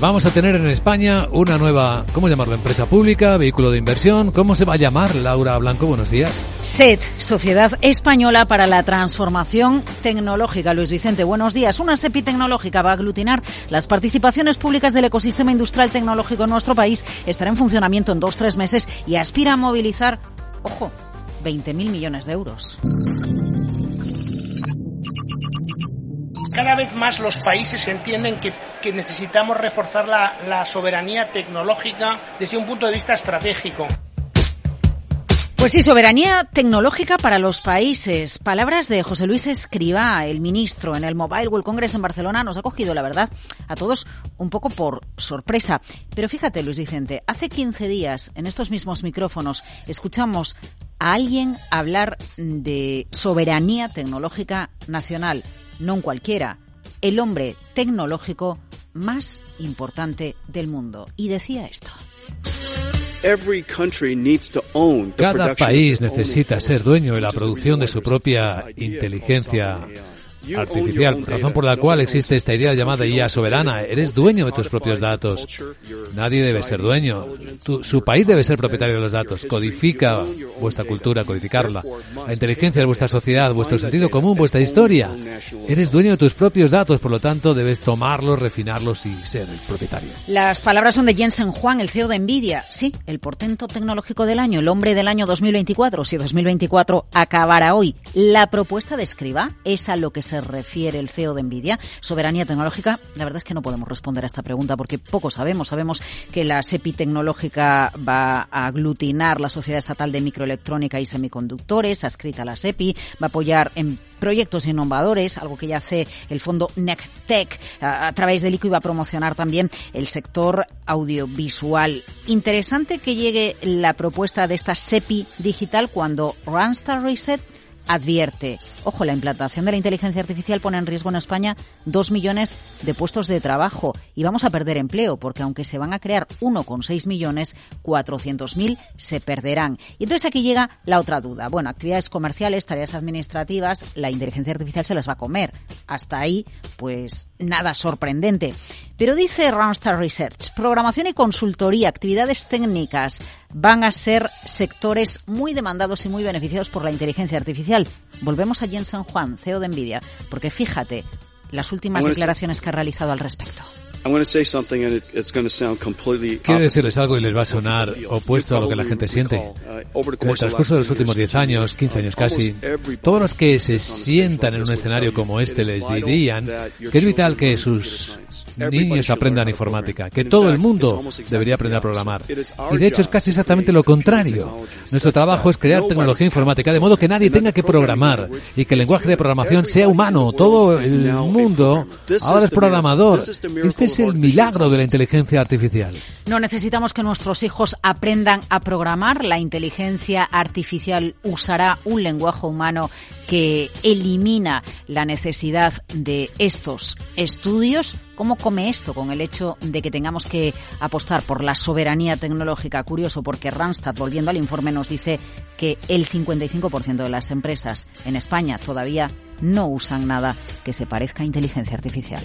Vamos a tener en España una nueva, ¿cómo llamarlo? Empresa pública, vehículo de inversión. ¿Cómo se va a llamar, Laura Blanco? Buenos días. SET, Sociedad Española para la Transformación Tecnológica. Luis Vicente, buenos días. Una SEPI tecnológica va a aglutinar las participaciones públicas del ecosistema industrial tecnológico en nuestro país. Estará en funcionamiento en dos, tres meses y aspira a movilizar, ojo, 20.000 millones de euros. Cada vez más los países entienden que, que necesitamos reforzar la, soberanía tecnológica desde un punto de vista estratégico. Pues sí, soberanía tecnológica para los países. Palabras de José Luis Escribá, el ministro, en el Mobile World Congress en Barcelona. Nos ha cogido, la verdad, a todos un poco por sorpresa. Pero fíjate, Luis Vicente, hace 15 días, en estos mismos micrófonos, escuchamos a alguien hablar de soberanía tecnológica nacional no un cualquiera, el hombre tecnológico más importante del mundo. Y decía esto. Cada país necesita ser dueño de la producción de su propia inteligencia artificial, razón por la cual existe esta idea llamada IA soberana. Eres dueño de tus propios datos. Nadie debe ser dueño. su país debe ser propietario de los datos. Codifica vuestra cultura, codificarla. La inteligencia de vuestra sociedad, vuestro sentido común, vuestra historia. Eres dueño de tus propios datos, por lo tanto debes tomarlos, refinarlos y ser el propietario. Las palabras son de Jensen Juan, el CEO de Nvidia. Sí, el portento tecnológico del año, el hombre del año 2024. Si 2024 acabará hoy. La propuesta de Escriba es a lo que se refiere el CEO de Nvidia, soberanía tecnológica, la verdad es que no podemos responder a esta pregunta porque poco sabemos. Sabemos que la SEPI tecnológica va a aglutinar la Sociedad Estatal de Microelectrónica y Semiconductores, adscrita a la SEPI, va a apoyar en proyectos innovadores, algo que ya hace el fondo NECTEC. A, a través del ICO va a promocionar también el sector audiovisual. Interesante que llegue la propuesta de esta SEPI digital cuando Randstad Reset advierte, ojo, la implantación de la inteligencia artificial pone en riesgo en España dos millones de puestos de trabajo y vamos a perder empleo porque aunque se van a crear 1,6 millones, 400.000 se perderán. Y entonces aquí llega la otra duda. Bueno, actividades comerciales, tareas administrativas, la inteligencia artificial se las va a comer. Hasta ahí, pues nada sorprendente. Pero dice Randstad Research, programación y consultoría, actividades técnicas van a ser sectores muy demandados y muy beneficiados por la inteligencia artificial. Volvemos a Jensen Juan, CEO de Nvidia, porque fíjate las últimas declaraciones que ha realizado al respecto. Quiero decirles algo y les va a sonar opuesto a lo que la gente siente. En el transcurso de los últimos 10 años, 15 años casi, todos los que se sientan en un escenario como este les dirían que es vital que sus niños aprendan informática, que todo el mundo debería aprender a programar. Y de hecho es casi exactamente lo contrario. Nuestro trabajo es crear tecnología informática de modo que nadie tenga que programar y que el lenguaje de programación sea humano. Todo el mundo ahora es programador. Este es el milagro de la inteligencia artificial. No necesitamos que nuestros hijos aprendan a programar. La inteligencia artificial usará un lenguaje humano que elimina la necesidad de estos estudios. ¿Cómo come esto con el hecho de que tengamos que apostar por la soberanía tecnológica? Curioso, porque Randstad, volviendo al informe, nos dice que el 55% de las empresas en España todavía no usan nada que se parezca a inteligencia artificial.